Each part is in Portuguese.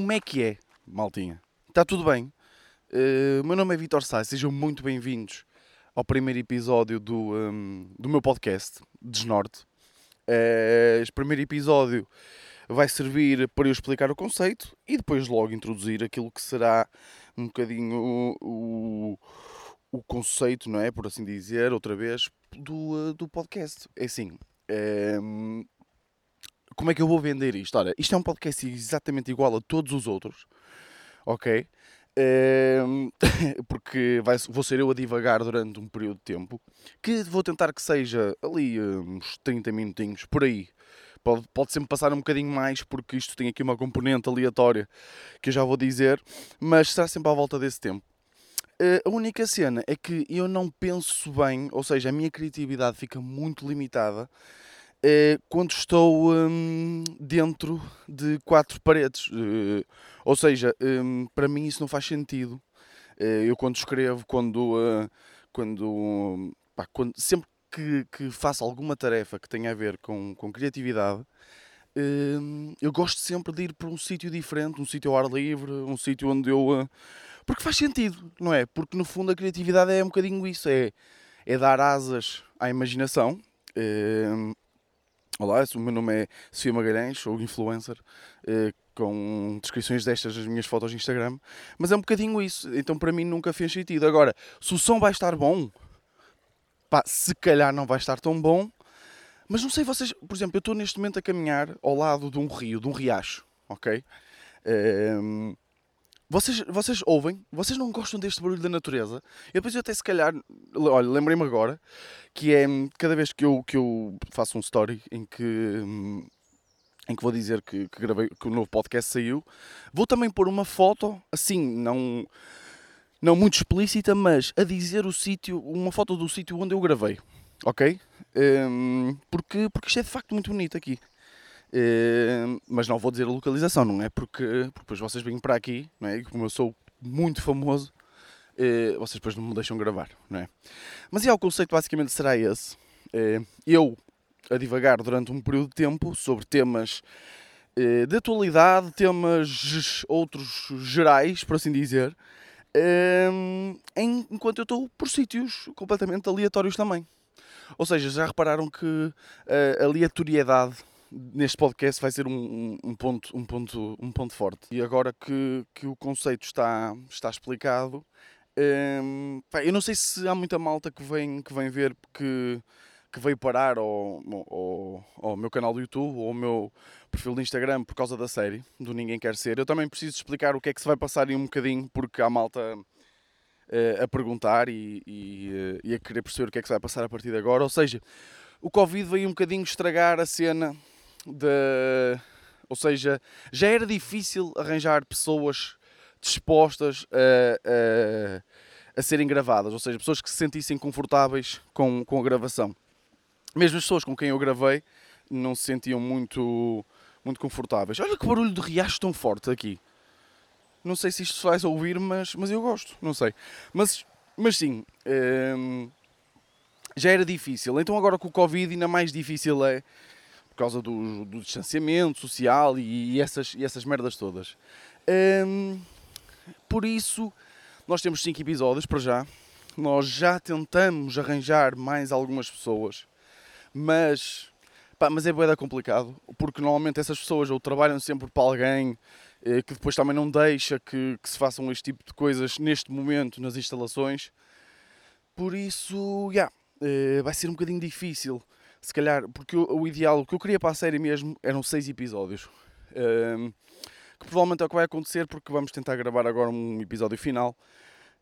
Como é que é, maltinha? Está tudo bem? Uh, meu nome é Vitor Sá, sejam muito bem-vindos ao primeiro episódio do, um, do meu podcast, Desnorte. Uh, este primeiro episódio vai servir para eu explicar o conceito e depois logo introduzir aquilo que será um bocadinho o, o, o conceito, não é? Por assim dizer, outra vez, do, uh, do podcast. É assim, um, como é que eu vou vender isto? Ora, isto é um podcast exatamente igual a todos os outros, ok? Um, porque vai, vou ser eu a divagar durante um período de tempo que vou tentar que seja ali uns 30 minutinhos por aí. Pode, pode sempre passar um bocadinho mais porque isto tem aqui uma componente aleatória que eu já vou dizer, mas será sempre à volta desse tempo. Uh, a única cena é que eu não penso bem, ou seja, a minha criatividade fica muito limitada é quando estou hum, dentro de quatro paredes. Uh, ou seja, um, para mim isso não faz sentido. Uh, eu quando escrevo, quando, uh, quando, pá, quando sempre que, que, faço alguma tarefa que tenha a ver com, com criatividade, hum, eu gosto sempre de ir para um sítio diferente, um sítio ao ar livre, um sítio onde eu. porque faz sentido, não é? Porque no fundo a criatividade é um bocadinho isso, é, é dar asas à imaginação. Olá, o meu nome é Sofia Magalhães, sou influencer eh, com descrições destas das minhas fotos de Instagram, mas é um bocadinho isso, então para mim nunca fez sentido. Agora, se o som vai estar bom, pá, se calhar não vai estar tão bom, mas não sei vocês, por exemplo, eu estou neste momento a caminhar ao lado de um rio, de um riacho, ok? Um, vocês, vocês ouvem? Vocês não gostam deste barulho da natureza? E depois eu até se calhar, olha, lembrei-me agora que é cada vez que eu, que eu faço um story em que, em que vou dizer que, que, gravei, que o novo podcast saiu, vou também pôr uma foto, assim, não, não muito explícita, mas a dizer o sítio, uma foto do sítio onde eu gravei, ok? Um, porque, porque isto é de facto muito bonito aqui. Uh, mas não vou dizer a localização, não é? Porque, porque depois vocês vêm para aqui, não é? E como eu sou muito famoso, uh, vocês depois não me deixam gravar, não é? Mas é, o conceito basicamente será esse. Uh, eu a divagar durante um período de tempo sobre temas de atualidade, temas outros gerais, por assim dizer, enquanto eu estou por sítios completamente aleatórios também. Ou seja, já repararam que a aleatoriedade neste podcast vai ser um, um, ponto, um, ponto, um ponto forte. E agora que, que o conceito está, está explicado, hum, eu não sei se há muita malta que vem, que vem ver que, que veio parar ao, ao, ao meu canal do YouTube ou ao meu perfil de Instagram por causa da série do Ninguém Quer Ser. Eu também preciso explicar o que é que se vai passar em um bocadinho, porque há malta uh, a perguntar e, e, uh, e a querer perceber o que é que se vai passar a partir de agora. Ou seja, o Covid veio um bocadinho estragar a cena de. Ou seja, já era difícil arranjar pessoas dispostas a, a, a, serem gravadas, ou seja, pessoas que se sentissem confortáveis com, com a gravação. Mesmo as pessoas com quem eu gravei não se sentiam muito, muito confortáveis. Olha que barulho de riacho tão forte aqui. Não sei se isto faz ouvir, mas, mas eu gosto, não sei. Mas, mas sim, hum, já era difícil. Então agora com o Covid ainda mais difícil é causa do, do distanciamento social e, e, essas, e essas merdas todas. Um, por isso, nós temos 5 episódios para já. Nós já tentamos arranjar mais algumas pessoas, mas, pá, mas é boeda complicado, porque normalmente essas pessoas ou trabalham sempre para alguém eh, que depois também não deixa que, que se façam este tipo de coisas neste momento nas instalações. Por isso, yeah, eh, vai ser um bocadinho difícil se calhar, porque o, o, ideal, o que eu queria para a série mesmo eram seis episódios. Um, que provavelmente é o que vai acontecer porque vamos tentar gravar agora um episódio final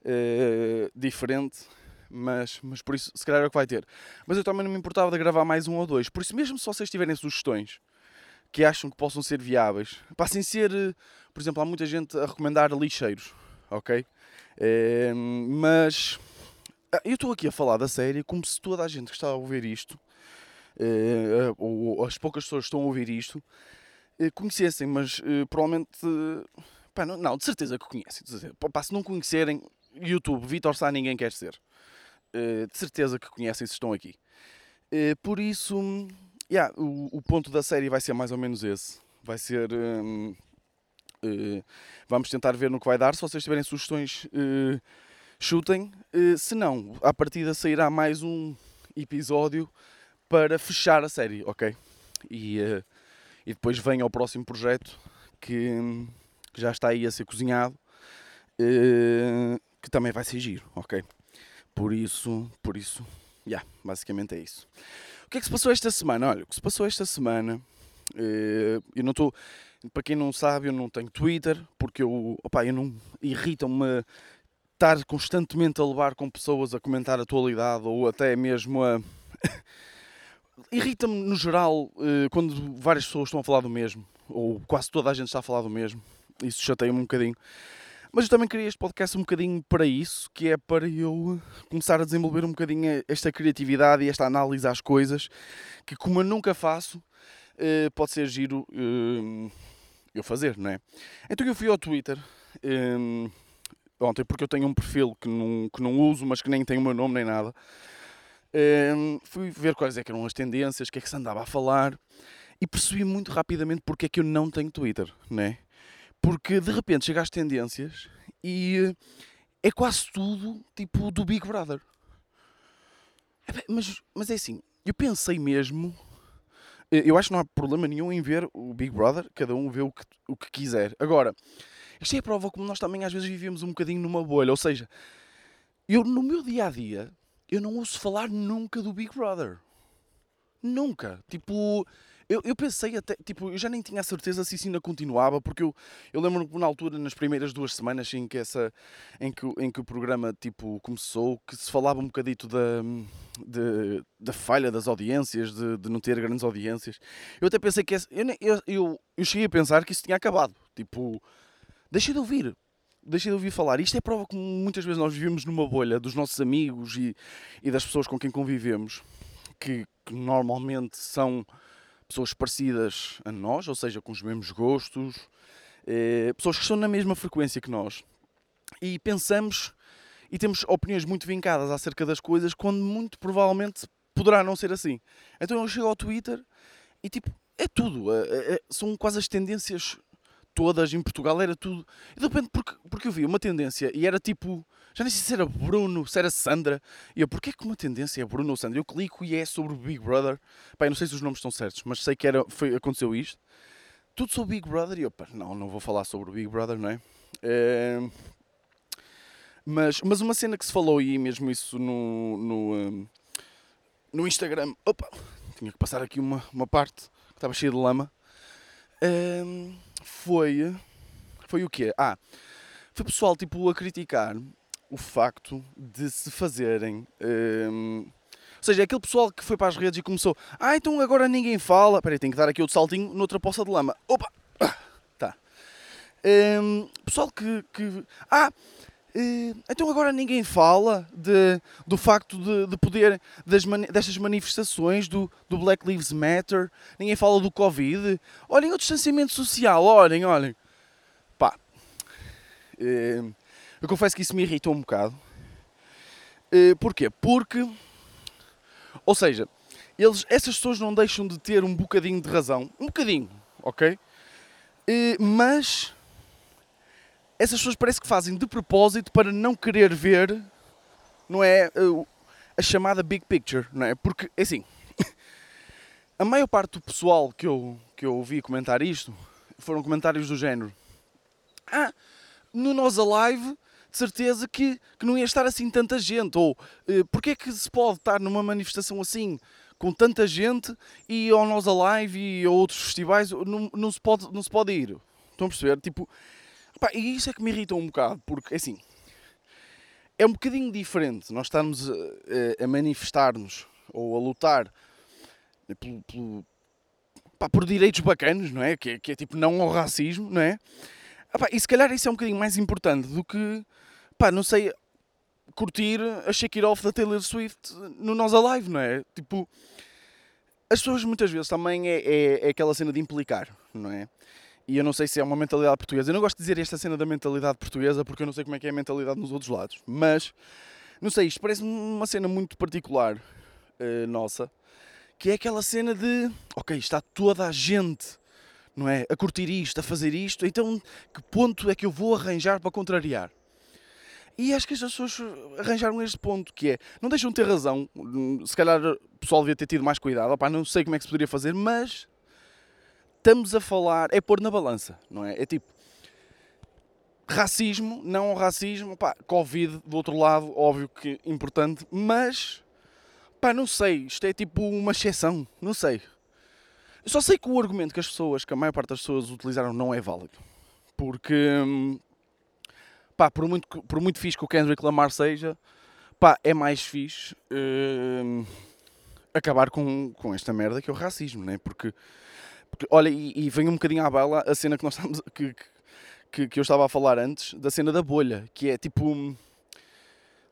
uh, diferente, mas, mas por isso se calhar é o que vai ter. Mas eu também não me importava de gravar mais um ou dois, por isso mesmo se vocês tiverem sugestões que acham que possam ser viáveis, passem ser, por exemplo, há muita gente a recomendar lixeiros, ok? Uh, mas ah, eu estou aqui a falar da série como se toda a gente que está a ouvir isto ou as poucas pessoas que estão a ouvir isto, uh, conhecessem, mas provavelmente. Pá, não, não, de certeza que conhecem. Pá, se não conhecerem, YouTube, Vitor Sá, ninguém quer ser. de certeza que conhecem se estão aqui. por isso, yeah, o, o, ponto da série vai ser mais ou menos esse. Vai ser. Uh, vamos tentar ver no que vai dar. Se vocês tiverem sugestões, uh, chutem. Uh, se não, à partida sairá mais um episódio para fechar a série, ok? E, e depois vem ao próximo projeto que, que, já está aí a ser cozinhado, que também vai ser giro, ok? Por isso, por isso, yeah, basicamente é isso. O que é que se passou esta semana? Olha, o que se passou esta semana, eu não estou para quem não sabe, eu não tenho Twitter, porque eu, opa, eu não irritam-me estar constantemente a levar com pessoas a comentar a atualidade ou até mesmo a. Irrita-me no geral eh, quando várias pessoas estão a falar do mesmo, ou quase toda a gente está a falar do mesmo. Isso chateia-me um bocadinho. Mas eu também queria este podcast um bocadinho para isso, que é para eu começar a desenvolver um bocadinho esta criatividade e esta análise às coisas, que como eu nunca faço, eh, pode ser giro uh, eu fazer, não é? Então eu fui ao Twitter ontem, porque eu tenho um perfil que não, que não uso, mas que nem tem o meu nome nem nada. Um, fui ver quais é eram as tendências, o que é que se andava a falar e percebi muito rapidamente porque é que eu não tenho Twitter, não é? Porque de repente chega às tendências e é quase tudo tipo do Big Brother. Mas, mas é assim, eu pensei mesmo eu acho que não há problema nenhum em ver o Big Brother, cada um vê o que, o que quiser. Agora, isto é a prova como nós também às vezes vivemos um bocadinho numa bolha, ou seja, eu no meu dia a dia, eu não ouço falar nunca do Big Brother. Nunca. Tipo, eu, eu pensei até, tipo, eu já nem tinha a certeza se isso ainda continuava, porque eu, eu lembro-me na altura, nas primeiras duas semanas em que, essa, em que, em que o programa tipo, começou, que se falava um bocadito da, de, da falha das audiências, de, de não ter grandes audiências. Eu até pensei que essa, eu, eu, eu, eu cheguei a pensar que isso tinha acabado. Tipo, deixei de ouvir deixei de ouvir falar. Isto é prova que muitas vezes nós vivemos numa bolha dos nossos amigos e, e das pessoas com quem convivemos, que, que normalmente são pessoas parecidas a nós, ou seja, com os mesmos gostos, eh, pessoas que estão na mesma frequência que nós. E pensamos e temos opiniões muito vincadas acerca das coisas, quando muito provavelmente poderá não ser assim. Então eu chego ao Twitter e tipo, é tudo. É, é, é são quase as tendências todas em Portugal, era tudo. E de repente, porque, porque eu vi uma tendência e era tipo já nem sei se era Bruno, se era Sandra. E eu, porquê que uma tendência é Bruno ou Sandra? Eu clico e é sobre o Big Brother. Pá, eu não sei se os nomes estão certos, mas sei que era, foi, aconteceu isto. Tudo sobre o Big Brother. E eu, pá, não, não vou falar sobre o Big Brother, não é? é... Mas, mas uma cena que se falou e mesmo isso no, no, um, no Instagram. Opa, tinha que passar aqui uma, uma parte que estava cheia de lama. Um, foi. Foi o quê? Ah, foi pessoal tipo a criticar o facto de se fazerem. Um, ou seja, aquele pessoal que foi para as redes e começou. Ah, então agora ninguém fala. Espera aí, tenho que dar aqui outro saltinho noutra poça de lama. Opa! Tá. Um, pessoal que. que ah! Então agora ninguém fala de, do facto de, de poder das destas manifestações do, do Black Lives Matter, ninguém fala do Covid. Olhem o distanciamento social, olhem, olhem. Pá. Eu confesso que isso me irritou um bocado. Porquê? Porque, ou seja, eles, essas pessoas não deixam de ter um bocadinho de razão. Um bocadinho, ok? Mas essas pessoas parece que fazem de propósito para não querer ver, não é? Uh, a chamada big picture, não é? Porque, é assim, a maior parte do pessoal que eu, que eu ouvi comentar isto foram comentários do género. Ah, no Nós Alive de certeza que, que não ia estar assim tanta gente. Ou uh, porque é que se pode estar numa manifestação assim com tanta gente e ao Nós Alive e a outros festivais não, não, se pode, não se pode ir? Estão a perceber? Tipo, pá, e isso é que me irrita um bocado, porque assim é um bocadinho diferente nós estarmos a, a manifestar-nos ou a lutar pelo, pá, por direitos bacanos, não é? Que, é? que é tipo não ao racismo, não é? Ah, pá, e se calhar isso é um bocadinho mais importante do que, pá, não sei, curtir a Shake It Off da Taylor Swift no Nós Alive, não é? Tipo, as pessoas muitas vezes também é, é, é, aquela cena de implicar, não é? E eu não sei se é uma mentalidade portuguesa. Eu não gosto de dizer esta cena da mentalidade portuguesa porque eu não sei como é que é a mentalidade nos outros lados. Mas, não sei, isto parece uma cena muito particular uh, nossa, que é aquela cena de, ok, está toda a gente não é? A curtir isto, a fazer isto, então que ponto é que eu vou arranjar para contrariar? E acho que as pessoas arranjaram este ponto, que é, não deixam de ter razão, se calhar o pessoal devia ter tido mais cuidado, opá, não sei como é que se poderia fazer, mas estamos a falar, é pôr na balança, não é? É tipo, racismo, não racismo, pá, Covid do outro lado, óbvio que importante, mas, pá, não sei, isto é tipo uma exceção, não sei. Eu só sei que o argumento que as pessoas, que a maior parte das pessoas utilizaram não é válido. Porque, pá, por muito, por muito fixe que o Kendrick Lamar seja, pá, é mais fixe hum, acabar com, com esta merda que é o racismo, né? Porque olha, e, e vem um bocadinho à bala a cena que nós estamos, que, que, que eu estava a falar antes, da cena da bolha, que é tipo, hum,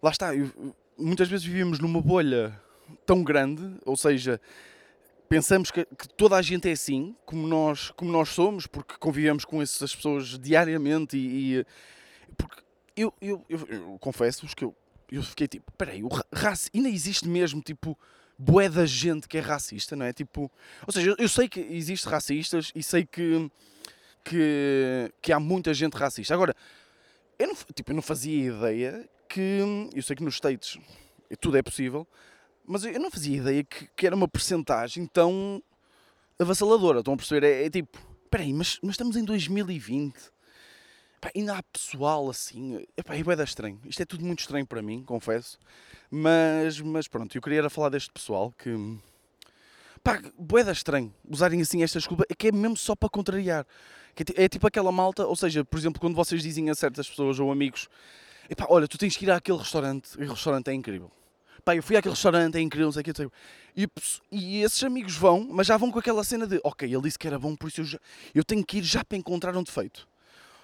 lá está, eu, muitas vezes vivemos numa bolha tão grande, ou seja, pensamos que, que, toda a gente é assim, como nós, como nós somos, porque convivemos com essas pessoas diariamente e. e porque eu, eu, eu, eu confesso-vos que eu, eu fiquei tipo, peraí, o raci ainda existe mesmo tipo bué da gente que é racista, não é? Tipo, ou seja, eu, sei que existe racistas e sei que, que, que há muita gente racista. Agora, eu não, tipo, eu não fazia ideia que. Eu sei que nos States tudo é possível, mas eu não fazia ideia que, que era uma percentagem tão avassaladora. Estão a perceber? É, é tipo, espera aí, mas, mas estamos em 2020. Pá, ainda há pessoal assim. Epá, é bem estranho. Isto é tudo muito estranho para mim, confesso. Mas, mas pronto, eu queria era falar deste pessoal que. Pá, boeda estranho usarem assim esta desculpa, é que é mesmo só para contrariar. É, é tipo aquela malta, ou seja, por exemplo, quando vocês dizem a certas pessoas ou amigos: Epá, olha, tu tens que ir àquele restaurante, e o restaurante é incrível pá, eu fui àquele restaurante, é incrível, não sei o que, e, e esses amigos vão, mas já vão com aquela cena de, ok, ele disse que era bom, por isso eu, já, eu tenho que ir já para encontrar um defeito,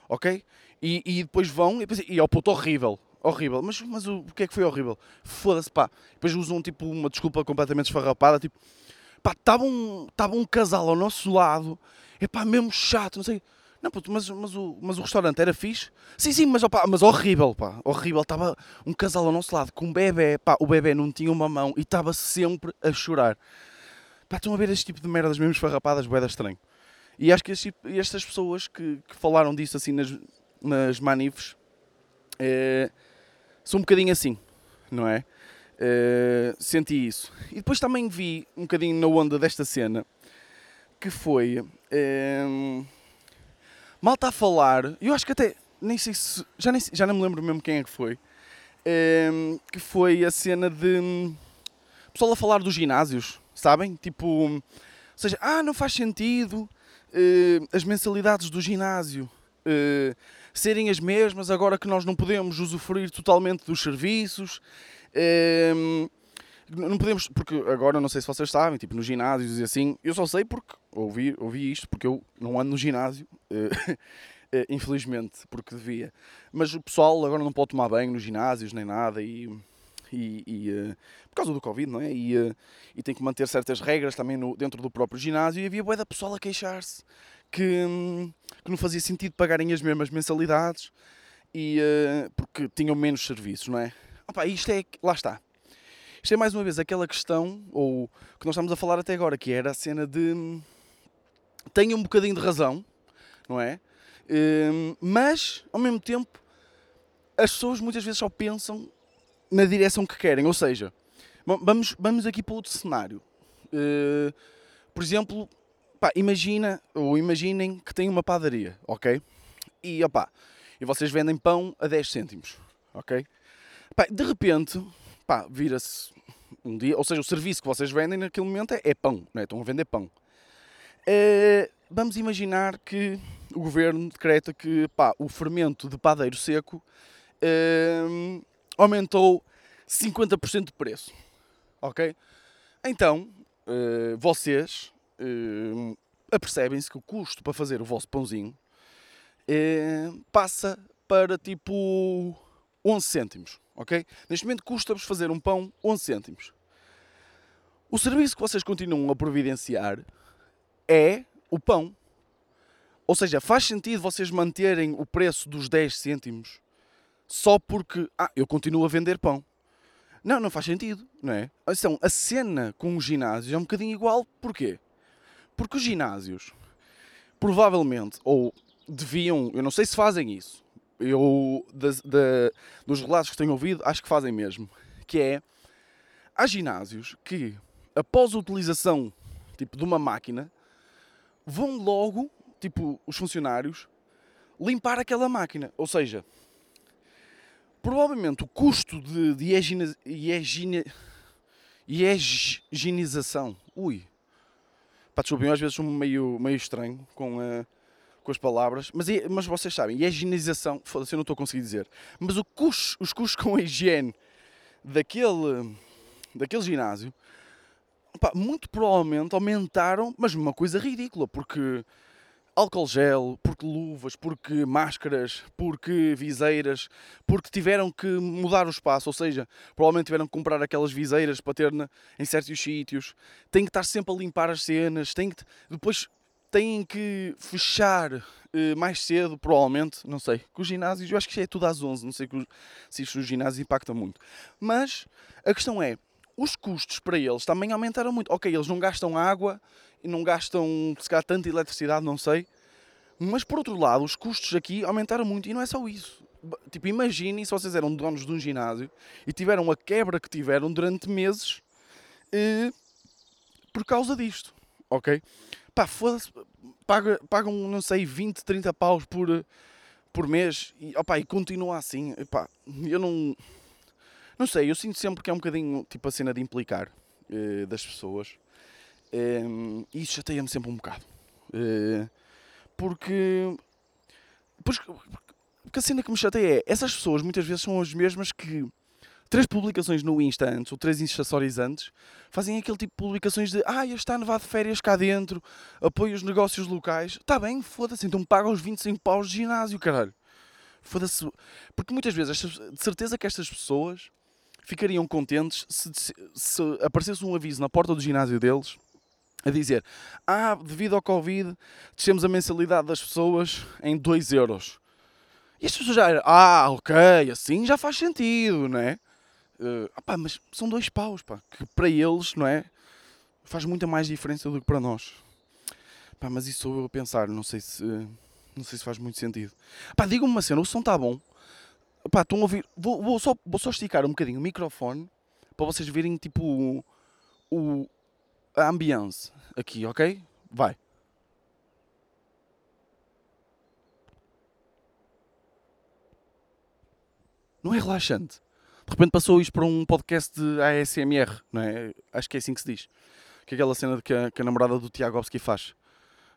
ok? E, e depois vão, e, depois, e ao puto, horrível, horrível, mas, mas o, o que é que foi horrível? Foda-se, pá, depois usam tipo uma desculpa completamente esfarrapada, tipo, pá, estava um, tava um casal ao nosso lado, é pá, mesmo chato, não sei não, puto, mas, mas, o, mas o restaurante era fixe? Sim, sim, mas, opa, mas horrível, pá. Horrível. Estava um casal ao nosso lado com um bebê, pá. O bebê não tinha uma mão e estava sempre a chorar. Pá, estão a ver este tipo de merdas mesmo esfarrapadas, boeda estranho. E acho que este, estas pessoas que, que, falaram disso assim nas, nas manifes é, são um bocadinho assim, não é? é? Senti isso. E depois também vi um bocadinho na onda desta cena que foi. É, mal está a falar, eu acho que até, nem sei se, já, nem, já não me lembro mesmo quem é que foi, que foi a cena de pessoal a falar dos ginásios, sabem? Tipo, ou seja, ah, não faz sentido as mensalidades do ginásio uh, serem as mesmas agora que nós não podemos usufruir totalmente dos serviços. Um, não podemos, porque agora não sei se vocês sabem, tipo nos ginásios e assim, eu só sei porque ouvi, ouvi isto, porque eu não ando no ginásio, infelizmente, porque devia. Mas o pessoal agora não pode tomar banho nos ginásios nem nada e. E, e uh, por causa do Covid, não é? E, uh, e tem que manter certas regras também no, dentro do próprio ginásio. E havia boa da pessoal a queixar-se que, um, que não fazia sentido pagarem as mesmas mensalidades e, porque tinham menos serviços, não é? Opa, isto é. Lá está isto é mais uma vez aquela questão, ou que nós estamos a falar até agora, que era a cena de. Tenho um bocadinho de razão, não é? Hum, mas, ao mesmo tempo, as pessoas muitas vezes só pensam na direção que querem. Ou seja, vamos, vamos aqui para outro cenário. Hum, por exemplo, pá, imagina, ou imaginem que tem uma padaria, ok? E, opá, e vocês vendem pão a 10 cêntimos, ok? Pá, de repente, pá, vira-se um dia, ou seja, o serviço que vocês vendem naquele momento é, é pão, não é? estão a vender pão. É, vamos imaginar que o governo decreta que pá, o fermento de padeiro seco é, aumentou 50% de preço. Ok? Então, é, vocês apercebem-se que o custo para fazer o vosso pãozinho passa para tipo 11 cêntimos ok? Neste momento custa-vos fazer um pão 11 cêntimos. O serviço que vocês continuam a providenciar é o pão. Ou seja, faz sentido vocês manterem o preço dos 10 cêntimos só porque, ah, eu continuo a vender pão. Não, não faz sentido, não é? Então, a cena com os ginásios é um bocadinho igual, porquê? Porque os ginásios, provavelmente, ou deviam, eu não sei se fazem isso, eu dos relatos que tenho ouvido, acho que fazem mesmo, que é, há ginásios que, após a utilização, tipo, de uma máquina, vão logo, tipo, os funcionários, limpar aquela máquina, ou seja, provavelmente o custo de, de higiene, higiene, higienização, ui, pá, desculpem, às vezes sou meio, meio estranho com, uh, com as palavras, mas, mas vocês sabem, a higienização, foda-se, eu não estou a conseguir dizer, mas o custo, os custos com a higiene daquele, daquele ginásio, pá, muito provavelmente aumentaram, mas uma coisa ridícula, porque álcool gel, porque luvas, porque máscaras, porque viseiras, porque tiveram que mudar o espaço, ou seja, provavelmente tiveram que comprar aquelas viseiras para ter na, em certos sítios, têm que estar sempre a limpar as cenas, têm que depois têm que fechar uh, mais cedo, provavelmente, não sei, com os ginásios, eu acho que é tudo às 11, não sei se isto os ginásios impacta muito. Mas a questão é, os custos para eles também aumentaram muito. Ok, eles não gastam água e não gastam, se calhar, tanta eletricidade, não sei. Mas por outro lado, os custos aqui aumentaram muito e não é só isso. Tipo, imaginem se vocês eram donos de um ginásio e tiveram a quebra que tiveram durante meses eh, por causa disto, ok? Pá, foda-se, pagam, não sei, 20, 30 paus por, por mês e, opa, e continua assim. Eu não. Não sei, eu sinto sempre que é um bocadinho tipo a cena de implicar uh, das pessoas. E isso chateia-me sempre um bocado. Uh, porque, porque a cena que me chateia é essas pessoas muitas vezes são as mesmas que três publicações no Insta antes, ou três Stories antes, fazem aquele tipo de publicações de ah, está a nevar de férias cá dentro, apoio os negócios locais. Está bem, foda-se, então paga os 25 paus de ginásio, caralho. Foda-se. Porque muitas vezes, de certeza que estas pessoas ficariam contentes se, se aparecesse um aviso na porta do ginásio deles a dizer ah, devido ao Covid, descemos a mensalidade das pessoas em 2 euros. E as pessoas já eram, ah, ok, assim já faz sentido, não é? Uh, mas são dois paus, pá, que para eles, não é? Faz muita mais diferença do que para nós. Pá, mas isso sou eu a pensar, não sei se, não sei se faz muito sentido. Pá, digam-me uma cena, o som está bom. Pá, estão a ouvir, vou, vou, só, vou só esticar um bocadinho o microfone para vocês verem, tipo, o a ambiance aqui, ok? Vai. Não é relaxante? de repente passou isto para um podcast de ASMR, não é? Acho que é assim que se diz. Que é aquela cena que a, que a namorada do Tiago Obski faz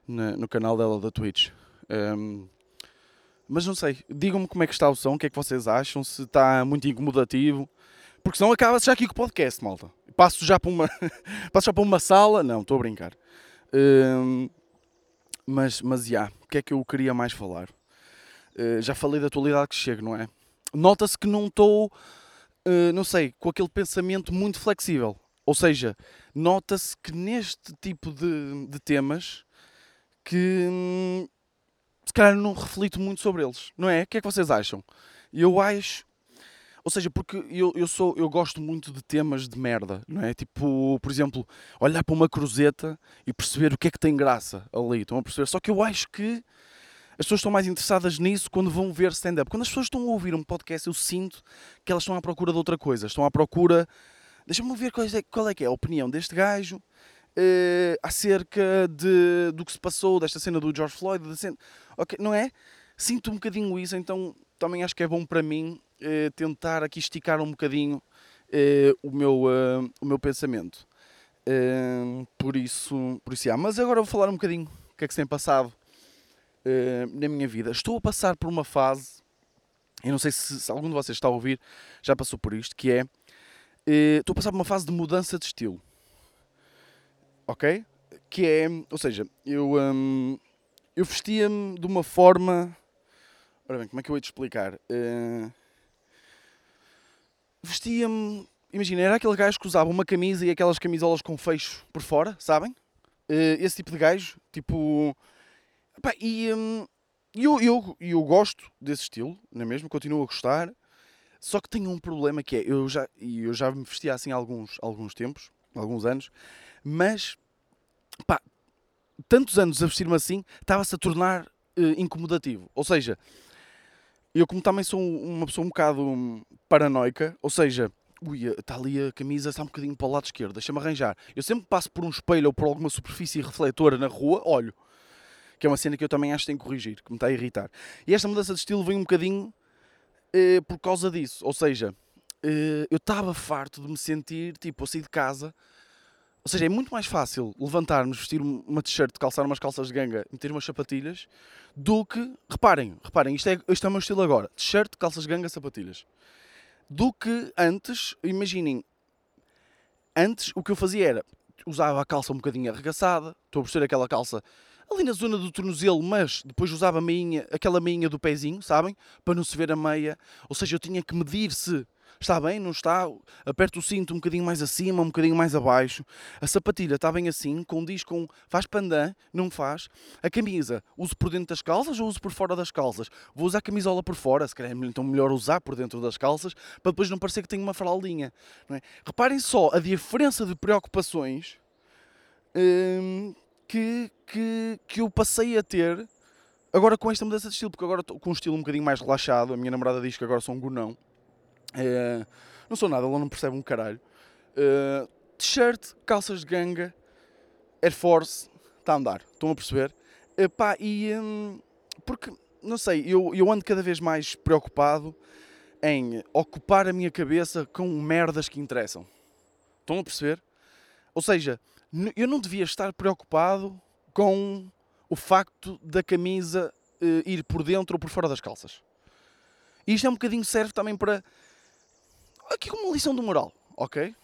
na, no canal dela da Twitch. Um, mas não sei, digam-me como é que está o som, o que é que vocês acham, se está muito incomodativo. Porque senão acaba-se já aqui com o podcast, malta. Passo já para uma, passo já para uma sala. Não, estou a brincar. Um, mas, mas, já, o que é que eu queria mais falar? Uh, já falei da atualidade que chego, não é? Nota-se que não estou uh, não sei, com aquele pensamento muito flexível. Ou seja, nota-se que neste tipo de, de temas que hum, se calhar não reflito muito sobre eles, não é? O que é que vocês acham? Eu acho. Ou seja, porque eu, eu, sou, eu gosto muito de temas de merda, não é? Tipo, por exemplo, olhar para uma cruzeta e perceber o que é que tem graça ali. Estão a perceber? Só que eu acho que as pessoas estão mais interessadas nisso quando vão ver stand-up. Quando as pessoas estão a ouvir um podcast, eu sinto que elas estão à procura de outra coisa. Estão à procura. Deixa-me ver qual é, qual é que é a opinião deste gajo uh, acerca de, do que se passou, desta cena do George Floyd. Cena... Okay, não é? Sinto um bocadinho isso, então também acho que é bom para mim uh, tentar aqui esticar um bocadinho uh, o, meu, o meu pensamento. por isso, por isso, yeah. mas agora vou falar um bocadinho o que é que se tem passado uh, na minha vida. Estou a passar por uma fase, eu não sei se, se, algum de vocês está a ouvir, já passou por isto, que é, estou a passar por uma fase de mudança de estilo. Ok? Que é, ou seja, eu, um, eu vestia-me de uma forma... Ora bem, como é que eu ia te explicar? Uh, vestia-me... Imagina, era aquele gajo que usava uma camisa e aquelas camisolas com fecho por fora, sabem? Uh, esse tipo de gajo, tipo e hum, eu, eu, eu gosto desse estilo, não é mesmo? Continuo a gostar. Só que tenho um problema que é, eu já, eu já me vestia assim há alguns, alguns tempos, alguns anos, mas pá, tantos anos a vestir-me assim, estava-se a tornar uh, incomodativo. Ou seja, eu como também sou uma pessoa um bocado hum, paranoica, ou seja, ui, está ali a camisa, está um bocadinho para o lado esquerdo, deixa-me arranjar. Eu sempre passo por um espelho ou por alguma superfície refletora na rua, olho. Que é uma cena que eu também acho que tenho que corrigir, que me está a irritar. E esta mudança de estilo vem um bocadinho uh, por causa disso. Ou seja, uh, eu estava farto de me sentir, tipo, eu sair de casa ou seja, é muito mais fácil levantar-nos, vestir uma t-shirt, calçar umas calças de ganga, meter umas sapatilhas, do que. Reparem, reparem, isto é, isto é o meu estilo agora: t-shirt, calças de ganga, sapatilhas. Do que antes, imaginem, antes o que eu fazia era usava a calça um bocadinho arregaçada, estou a vestir aquela calça ali na zona do tornozelo, mas depois usava meinha, aquela meinha do pezinho, sabem? Para não se ver a meia. Ou seja, eu tinha que medir se Está bem? Não está? Aperto o cinto um bocadinho mais acima, um bocadinho mais abaixo. A sapatilha está bem assim, condiz com. Faz pandan? Não faz. A camisa, uso por dentro das calças ou uso por fora das calças? Vou usar a camisola por fora, se calhar é então melhor usar por dentro das calças, para depois não parecer que tenho uma fraldinha. É? Reparem só a diferença de preocupações hum, que, que, que eu passei a ter agora com esta mudança de estilo, porque agora estou com um estilo um bocadinho mais relaxado. A minha namorada diz que agora sou um gonão. É, não sou nada, ela não percebe um caralho. Uh, T-shirt, calças de ganga, Air Force, está a andar. Estão a perceber? Uh, e. Um, porque, não sei, eu, eu ando cada vez mais preocupado em ocupar a minha cabeça com merdas que interessam. Estão a perceber? Ou seja, eu não devia estar preocupado com o facto da camisa uh, ir por dentro ou por fora das calças. E isto é um bocadinho serve também para aqui como uma lição de moral, ok?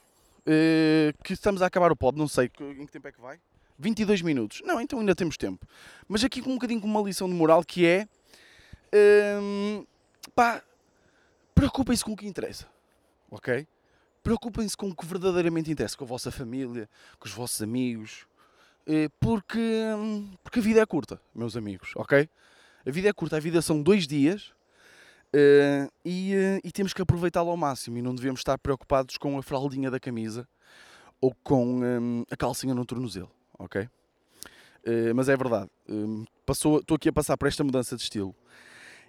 Uh, que estamos a acabar o pod, não sei em que tempo é que vai. 22 minutos. Não, então ainda temos tempo. Mas aqui com um bocadinho com uma lição de moral que é. Uh, pá, preocupem-se com o que interessa, ok? Preocupem-se com o que verdadeiramente interessa, com a vossa família, com os vossos amigos, uh, porque, porque a vida é curta, meus amigos, ok? A vida é curta, a vida são dois dias Uh, e, uh, e, temos que aproveitá-lo ao máximo e não devemos estar preocupados com a fraldinha da camisa ou com um, a calcinha no tornozelo, ok? Uh, mas é verdade, passou, estou aqui a passar por esta mudança de estilo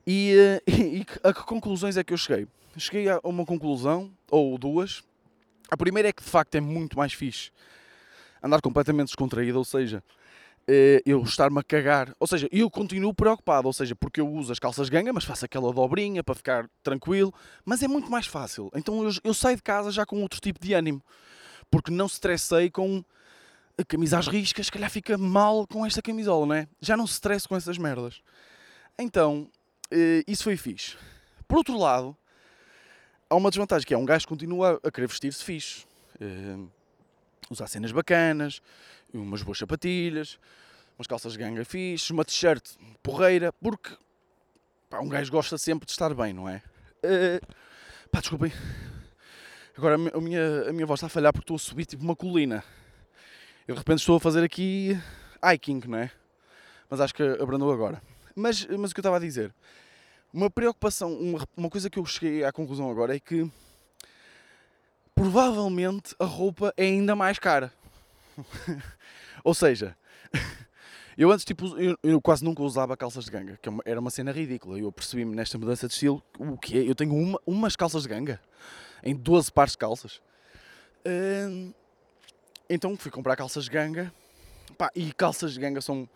e, e, e, a que conclusões é que eu cheguei? Cheguei a uma conclusão, ou duas. A primeira é que de facto é muito mais fixe andar completamente descontraído, ou seja, eu estar-me a cagar. Ou seja, eu continuo preocupado, ou seja, porque eu uso as calças ganga, mas faço aquela dobrinha para ficar tranquilo, mas é muito mais fácil. Então eu, eu saio de casa já com outro tipo de ânimo, porque não estressei com a camisa às riscas, se calhar fica mal com esta camisola, não é? Já não se estresse com essas merdas. Então, eh, isso foi fixe. Por outro lado, há uma desvantagem que é um gajo continua a querer vestir-se fixe. Usar cenas bacanas, umas boas sapatilhas, umas calças de ganga fixe, uma t-shirt porreira, porque pá, um gajo gosta sempre de estar bem, não é? Uh, pá, desculpem. Agora a minha, a minha voz está a falhar porque estou a subir tipo uma colina. Eu de repente estou a fazer aqui hiking, não é? Mas acho que abrandou agora. Mas, mas o que eu estava a dizer, uma preocupação, uma, uma coisa que eu cheguei à conclusão agora é que provavelmente a roupa é ainda mais cara. Ou seja, eu antes tipo, eu, eu, quase nunca usava calças de ganga, que é era uma cena ridícula. Eu percebi-me nesta mudança de estilo, o que é? Eu tenho uma, umas calças de ganga em 12 pares de calças. Hum, então fui comprar calças de ganga. Pá, e calças de ganga são,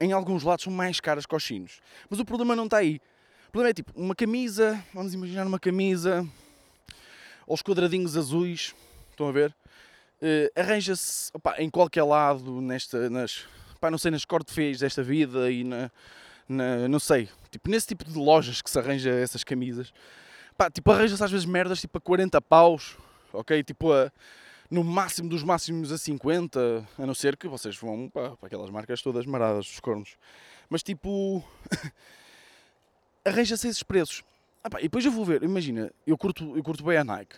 em alguns lados, são mais caras que os chinos. Mas o problema não está aí. O problema é tipo, uma camisa, vamos imaginar uma camisa aos quadradinhos azuis, estão a ver? Uh, arranja-se em qualquer lado, nesta, nas, não sei, nas cortefeias desta vida e na, na, não sei, tipo, nesse tipo de lojas que se arranja essas camisas. Pá, tipo, arranja-se às vezes merdas tipo a 40 paus, ok? Tipo, a, no máximo dos máximos a 50, a não ser que vocês vão pá, para aquelas marcas todas maradas, dos cornos. Mas tipo, arranja-se esses preços. Ah, pá, e depois eu vou ver, imagina, eu curto, eu curto bem a Nike.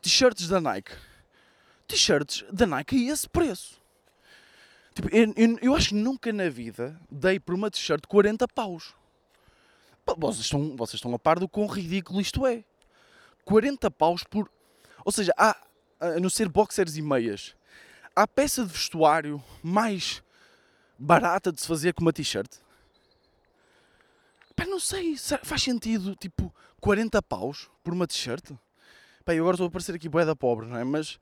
T-shirts da Nike t-shirts da Nike a esse preço. Tipo, eu, eu, eu, acho que nunca na vida dei por uma t-shirt 40 paus. Vocês estão, vocês estão a par do quão ridículo isto é. 40 paus por. Ou seja, há, a não ser boxers e meias, há peça de vestuário mais barata de se fazer com uma t-shirt? Pá, não sei, faz sentido, tipo, 40 paus por uma t-shirt? Pá, eu agora estou a parecer aqui boeda pobre, não é? Mas,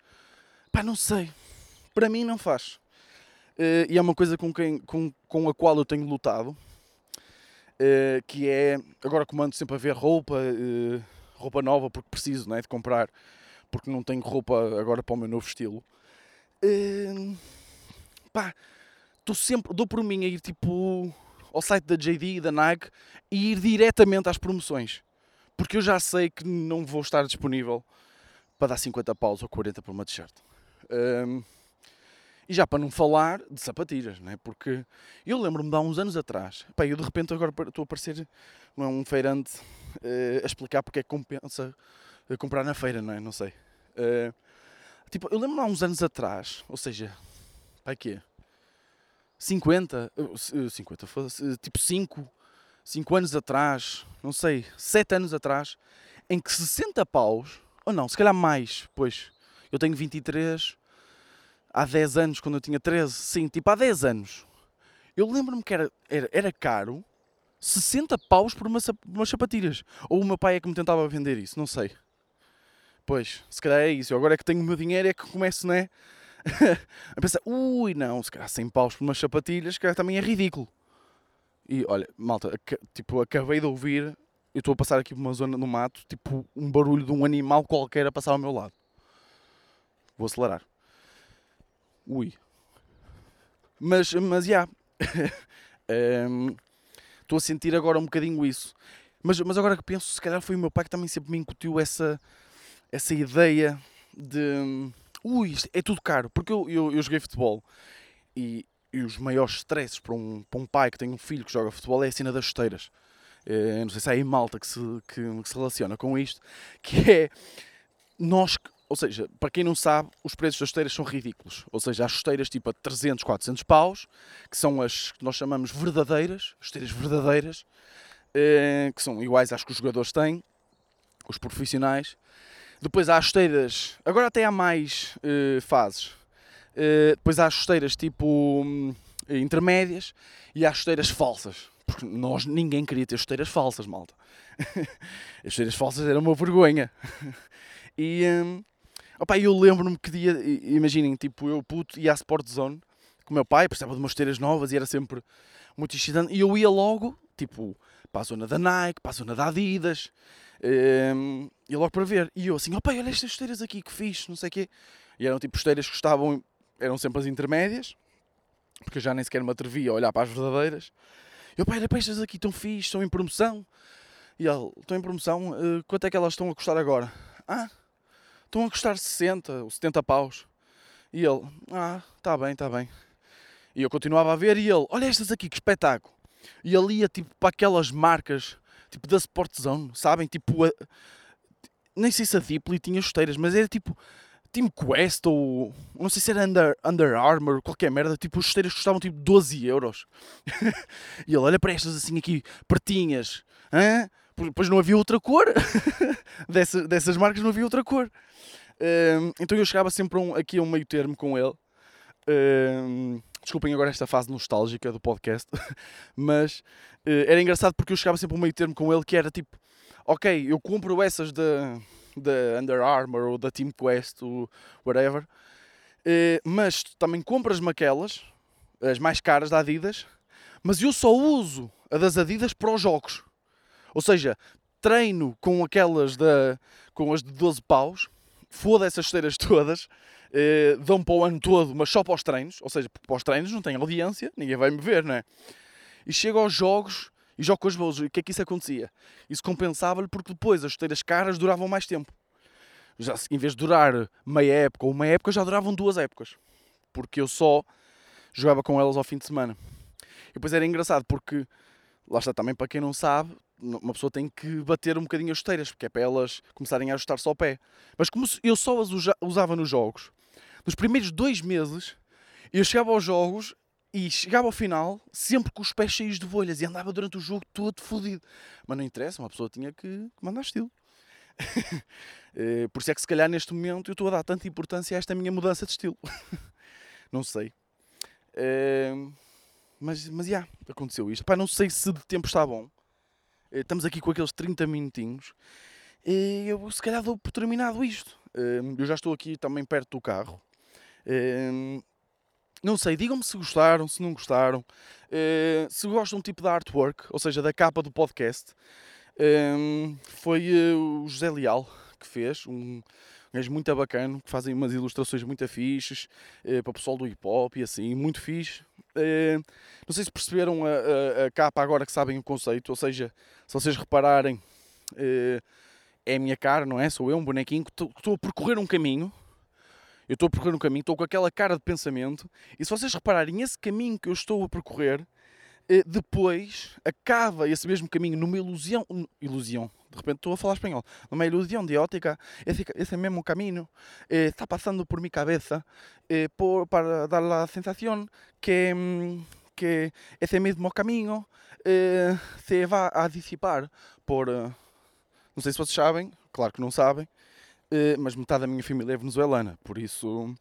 pá, não sei. Para mim não faz. Uh, e é uma coisa com, quem, com, com a qual eu tenho lutado, uh, que é, agora comando sempre a ver roupa, uh, roupa nova, porque preciso, não é? De comprar, porque não tenho roupa agora para o meu novo estilo. pá, estou sempre, dou por mim a ir tipo ao site da JD e da Nike e ir diretamente às promoções. Porque eu já sei que não vou estar disponível para dar 50 paus ou 40 por uma t-shirt. Um, e já para não falar de sapatilhas, né? porque eu lembro-me de há uns anos atrás, pá, eu de repente agora estou a parecer é, um feirante uh, a explicar porque é que compensa uh, comprar na feira, não é? Não sei. Uh, tipo, eu lembro-me há uns anos atrás, ou seja, para quê? 50, 50, tipo 5, 5 anos atrás, não sei, 7 anos atrás, em que 60 paus, ou não, se calhar mais, pois, eu tenho 23, há 10 anos, quando eu tinha 13, sim, tipo há 10 anos, eu lembro-me que era, era, era caro 60 paus por uma, umas sapatilhas. Ou o meu pai é que me tentava vender isso, não sei. Pois, se calhar é isso. Eu agora é que tenho o meu dinheiro é que começo, né? a pensar, ui, não, se calhar 100 paus por umas sapatilhas, que também é ridículo. E olha, malta, tipo, acabei de ouvir, eu estou a passar aqui por uma zona no mato, tipo, um barulho de um animal qualquer a passar ao meu lado. Vou acelerar. Ui. Mas, mas, já. Yeah. um, estou a sentir agora um bocadinho isso. Mas, mas agora que penso, se calhar foi o meu pai que também sempre me incutiu essa, essa ideia de ui, é tudo caro, porque eu, eu, eu joguei futebol e, e, os maiores stresses para um, para um pai que tem um filho que joga futebol é a cena das chuteiras. É, não sei se há aí malta que se, que, que se relaciona com isto, que é nós, ou seja, para quem não sabe, os preços das chuteiras são ridículos. Ou seja, há chuteiras tipo a 300, 400 paus, que são as que nós chamamos verdadeiras, chuteiras verdadeiras, é, que são iguais às que os jogadores têm, os profissionais, depois há as chuteiras, agora até há mais uh, fases. Uh, depois há as chuteiras tipo um, intermédias e há as chuteiras falsas. Porque nós, ninguém queria ter chuteiras falsas, malta. as chuteiras falsas eram uma vergonha. e um, opa, eu lembro-me que dia, imaginem, tipo, eu puto ia à Sport Zone com o meu pai, precisava de umas chuteiras novas e era sempre muito excitante. E eu ia logo, tipo, para a zona da Nike, para a zona da Adidas. Um, e logo para ver. E eu assim, opa, olha estas esteiras aqui que fiz, não sei o quê. E eram tipo esteiras que estavam, eram sempre as intermédias, porque eu já nem sequer me atrevia a olhar para as verdadeiras. E eu, olha para estas aqui, estão fixe, estão em promoção. E ele, estão em promoção, uh, quanto é que elas estão a custar agora? Ah, estão a custar 60 ou 70 paus. E ele, ah, está bem, está bem. E eu continuava a ver e ele, olha estas aqui, que espetáculo. E ele ia tipo para aquelas marcas tipo da Sport Zone, sabem? Tipo, a, nem sei se a Deeply tinha chuteiras, mas era tipo Team Quest ou não sei se era Under, Under Armour, qualquer merda, tipo, as chuteiras custavam tipo 12 euros. e ele olha para estas assim aqui, pertinhas, hã? depois não havia outra cor, Dessa, dessas marcas não havia outra cor. Um, então eu chegava sempre um, aqui a um meio termo com ele. Desculpem agora esta fase nostálgica do podcast, mas uh, era engraçado porque eu chegava sempre a um meio termo com ele que era tipo, ok, eu compro essas da, da Under Armour ou da Team Quest ou whatever, uh, mas também compras-me aquelas, as mais caras da Adidas, mas eu só uso a das Adidas para os jogos. Ou seja, treino com aquelas da, com as de 12 paus, foda essas esteiras todas eh, dão para o ano todo, mas só para os treinos, ou seja, para os treinos não tem audiência, ninguém vai me ver, não é? E chego aos jogos e jogo com as bolas. E o que é que isso acontecia? Isso compensava-lhe porque depois as chuteiras caras duravam mais tempo. Já, em vez de durar meia época ou uma época, já duravam duas épocas. Porque eu só jogava com elas ao fim de semana. E depois era engraçado porque, lá está também para quem não sabe, uma pessoa tem que bater um bocadinho as chuteiras, porque é para elas começarem a ajustar-se ao pé. Mas como eu só as usava nos jogos, nos primeiros dois meses, eu chegava aos jogos e chegava ao final sempre com os pés cheios de bolhas e andava durante o jogo todo fodido. Mas não interessa, uma pessoa tinha que mandar estilo. Eh, por isso é que se calhar neste momento eu estou a dar tanta importância a esta minha mudança de estilo. não sei. Eh, mas, mas, já, yeah, aconteceu isto. Pá, não sei se de tempo está bom. Eh, estamos aqui com aqueles 30 minutinhos. E eu, se calhar, dou por terminado isto. Eu já estou aqui também perto do carro. Eh, não sei, digam-me se gostaram, se não gostaram. Se gostam tipo da artwork, ou seja, da capa do podcast. Foi o José Leal que fez, um, gajo muito bacana, que fazem umas ilustrações muito fixes para o pessoal do hip hop e assim, muito fixe. Eh, não sei se perceberam a, a, a, capa agora que sabem o conceito, ou seja, se vocês repararem, eh, é a minha cara, não é? Sou eu, um bonequinho que estou a percorrer um caminho. Eu estou a percorrer um caminho, estou com aquela cara de pensamento, e se vocês repararem, esse caminho que eu estou a percorrer, eh, depois acaba esse mesmo caminho numa ilusão, ilusão, de repente estou a falar espanhol, numa ilusão de ótica, esse, esse mesmo caminho eh, está passando por minha cabeça eh, por, para dar a sensação que, mm, que esse mesmo caminho eh, se vai a dissipar por. Eh, não sei se vocês sabem, claro que não sabem, mas metade da minha família é venezuelana, por isso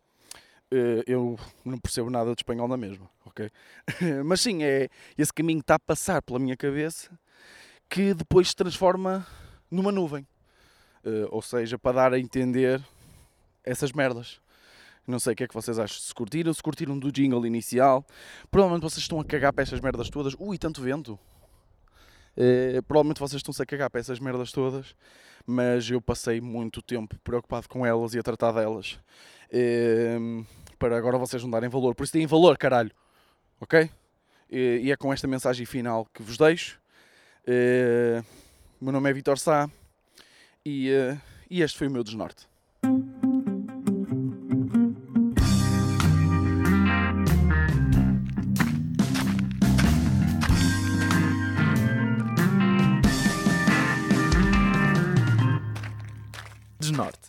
eh, eu não percebo nada de espanhol na mesma, ok? mas sim, é, esse caminho está a passar pela minha cabeça que depois se transforma numa nuvem. Uh, ou seja, para dar a entender essas merdas. Não sei o que é que vocês acham. Se curtiram, se curtiram do jingle inicial. Provavelmente vocês estão a cagar para estas merdas todas. Ui, tanto vento. Uh, provavelmente vocês estão-se a cagar para essas merdas todas. Mas eu passei muito tempo preocupado com elas e a tratar delas. Uh, para agora vocês não darem valor. Por isso têm valor, caralho. Ok? E é com esta mensagem final que vos deixo. Uh, meu nome é Vitor Sá e, uh, e este foi o meu desnorte. Desnorte.